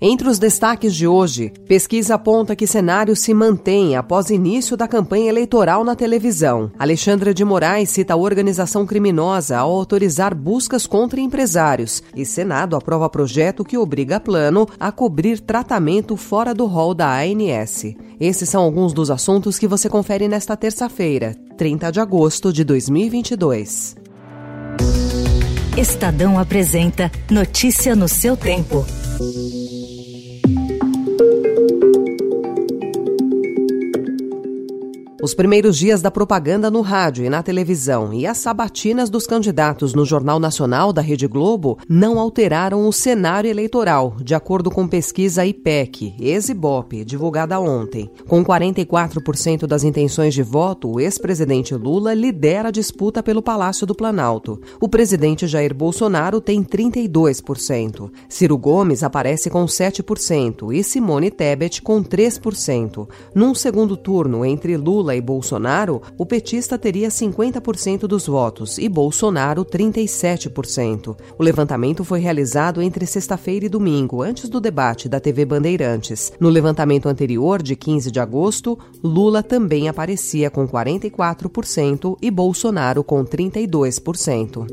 Entre os destaques de hoje, pesquisa aponta que cenário se mantém após início da campanha eleitoral na televisão. Alexandra de Moraes cita a organização criminosa ao autorizar buscas contra empresários. E Senado aprova projeto que obriga plano a cobrir tratamento fora do rol da ANS. Esses são alguns dos assuntos que você confere nesta terça-feira, 30 de agosto de 2022. Estadão apresenta Notícia no seu tempo. Thank you. Os primeiros dias da propaganda no rádio e na televisão e as sabatinas dos candidatos no Jornal Nacional da Rede Globo não alteraram o cenário eleitoral, de acordo com pesquisa IPEC, ex-IBOP, divulgada ontem. Com 44% das intenções de voto, o ex-presidente Lula lidera a disputa pelo Palácio do Planalto. O presidente Jair Bolsonaro tem 32%. Ciro Gomes aparece com 7% e Simone Tebet com 3%. Num segundo turno entre Lula e Bolsonaro, o petista teria 50% dos votos e Bolsonaro 37%. O levantamento foi realizado entre sexta-feira e domingo, antes do debate da TV Bandeirantes. No levantamento anterior, de 15 de agosto, Lula também aparecia com 44% e Bolsonaro com 32%.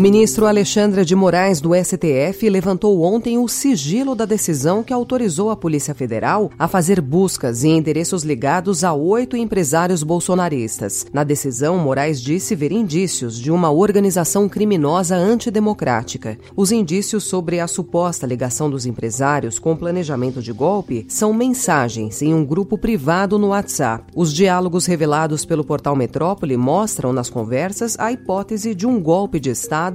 O ministro Alexandre de Moraes, do STF, levantou ontem o sigilo da decisão que autorizou a Polícia Federal a fazer buscas em endereços ligados a oito empresários bolsonaristas. Na decisão, Moraes disse ver indícios de uma organização criminosa antidemocrática. Os indícios sobre a suposta ligação dos empresários com o planejamento de golpe são mensagens em um grupo privado no WhatsApp. Os diálogos revelados pelo portal Metrópole mostram nas conversas a hipótese de um golpe de Estado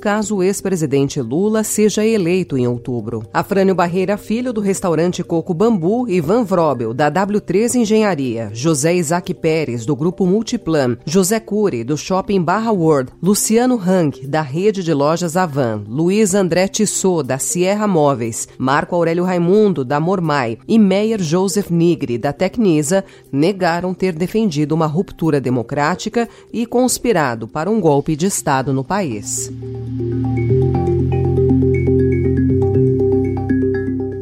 Caso o ex-presidente Lula seja eleito em outubro. Afrânio Barreira Filho, do restaurante Coco Bambu, Ivan Vrobel, da W3 Engenharia, José Isaac Pérez, do Grupo Multiplan, José Cury, do Shopping Barra World, Luciano Rank, da rede de lojas Avan, Luiz André Tissot, da Sierra Móveis, Marco Aurélio Raimundo, da Mormai. E Meyer Joseph Nigri, da Tecnisa, negaram ter defendido uma ruptura democrática e conspirado para um golpe de Estado no país. News.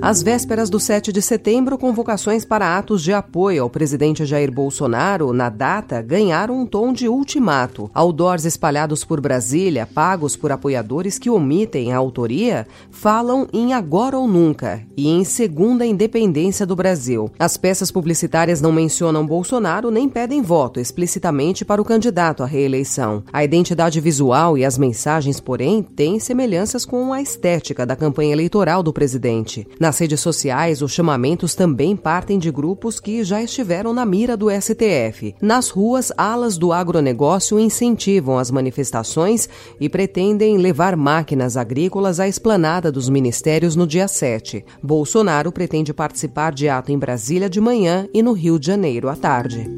Às vésperas do 7 de setembro, convocações para atos de apoio ao presidente Jair Bolsonaro na data ganharam um tom de ultimato. Outdoors espalhados por Brasília, pagos por apoiadores que omitem a autoria, falam em agora ou nunca e em segunda independência do Brasil. As peças publicitárias não mencionam Bolsonaro nem pedem voto explicitamente para o candidato à reeleição. A identidade visual e as mensagens, porém, têm semelhanças com a estética da campanha eleitoral do presidente. Nas redes sociais, os chamamentos também partem de grupos que já estiveram na mira do STF. Nas ruas, alas do agronegócio incentivam as manifestações e pretendem levar máquinas agrícolas à esplanada dos ministérios no dia 7. Bolsonaro pretende participar de ato em Brasília de manhã e no Rio de Janeiro à tarde.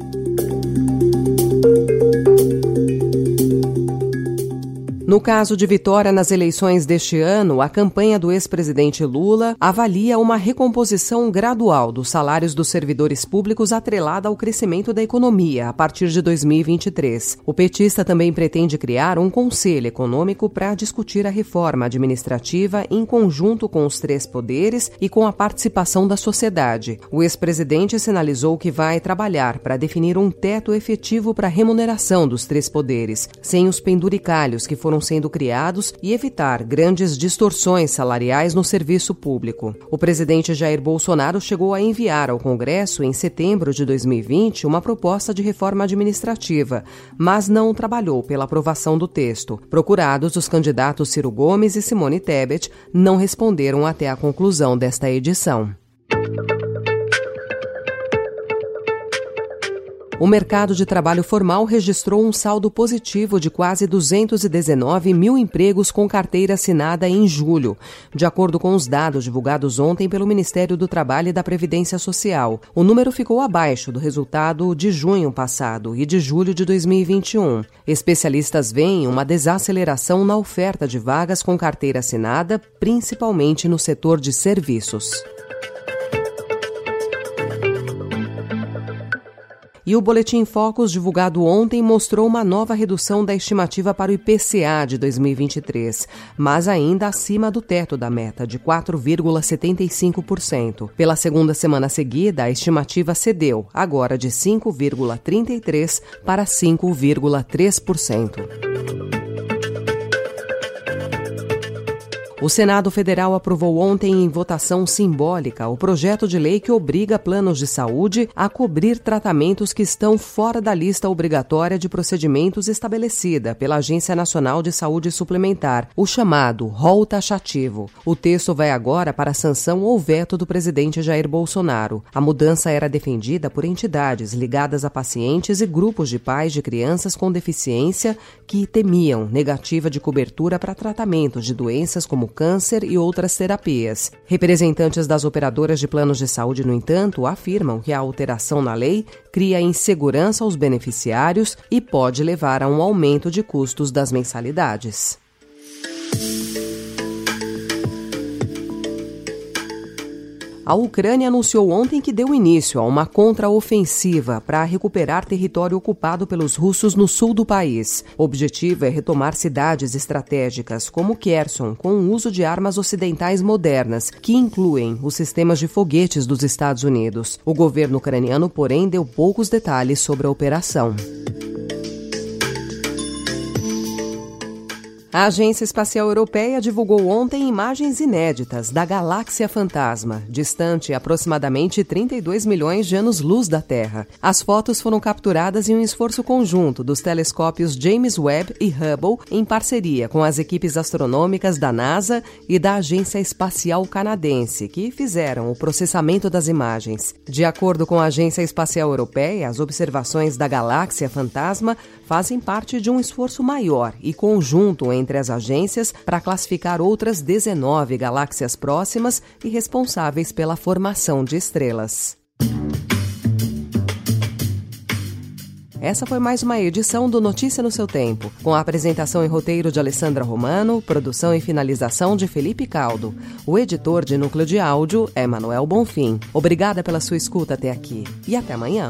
No caso de vitória nas eleições deste ano, a campanha do ex-presidente Lula avalia uma recomposição gradual dos salários dos servidores públicos atrelada ao crescimento da economia a partir de 2023. O petista também pretende criar um conselho econômico para discutir a reforma administrativa em conjunto com os três poderes e com a participação da sociedade. O ex-presidente sinalizou que vai trabalhar para definir um teto efetivo para a remuneração dos três poderes, sem os penduricalhos que foram sendo criados e evitar grandes distorções salariais no serviço público. O presidente Jair Bolsonaro chegou a enviar ao Congresso, em setembro de 2020, uma proposta de reforma administrativa, mas não trabalhou pela aprovação do texto. Procurados, os candidatos Ciro Gomes e Simone Tebet não responderam até a conclusão desta edição. O mercado de trabalho formal registrou um saldo positivo de quase 219 mil empregos com carteira assinada em julho, de acordo com os dados divulgados ontem pelo Ministério do Trabalho e da Previdência Social. O número ficou abaixo do resultado de junho passado e de julho de 2021. Especialistas veem uma desaceleração na oferta de vagas com carteira assinada, principalmente no setor de serviços. E o Boletim Focus, divulgado ontem, mostrou uma nova redução da estimativa para o IPCA de 2023, mas ainda acima do teto da meta, de 4,75%. Pela segunda semana seguida, a estimativa cedeu, agora de 5,33% para 5,3%. O Senado Federal aprovou ontem em votação simbólica o projeto de lei que obriga planos de saúde a cobrir tratamentos que estão fora da lista obrigatória de procedimentos estabelecida pela Agência Nacional de Saúde Suplementar, o chamado rol taxativo. O texto vai agora para a sanção ou veto do presidente Jair Bolsonaro. A mudança era defendida por entidades ligadas a pacientes e grupos de pais de crianças com deficiência que temiam negativa de cobertura para tratamentos de doenças como câncer e outras terapias. Representantes das operadoras de planos de saúde, no entanto, afirmam que a alteração na lei cria insegurança aos beneficiários e pode levar a um aumento de custos das mensalidades. A Ucrânia anunciou ontem que deu início a uma contraofensiva para recuperar território ocupado pelos russos no sul do país. O objetivo é retomar cidades estratégicas como Kherson, com o uso de armas ocidentais modernas, que incluem os sistemas de foguetes dos Estados Unidos. O governo ucraniano, porém, deu poucos detalhes sobre a operação. A Agência Espacial Europeia divulgou ontem imagens inéditas da Galáxia Fantasma, distante aproximadamente 32 milhões de anos-luz da Terra. As fotos foram capturadas em um esforço conjunto dos telescópios James Webb e Hubble, em parceria com as equipes astronômicas da NASA e da Agência Espacial Canadense, que fizeram o processamento das imagens. De acordo com a Agência Espacial Europeia, as observações da Galáxia Fantasma fazem parte de um esforço maior e conjunto entre entre as agências para classificar outras 19 galáxias próximas e responsáveis pela formação de estrelas. Essa foi mais uma edição do Notícia no seu Tempo, com a apresentação e roteiro de Alessandra Romano, produção e finalização de Felipe Caldo. O editor de núcleo de áudio é Manuel Bonfim. Obrigada pela sua escuta até aqui e até amanhã.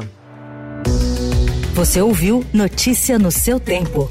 Você ouviu Notícia no seu Tempo.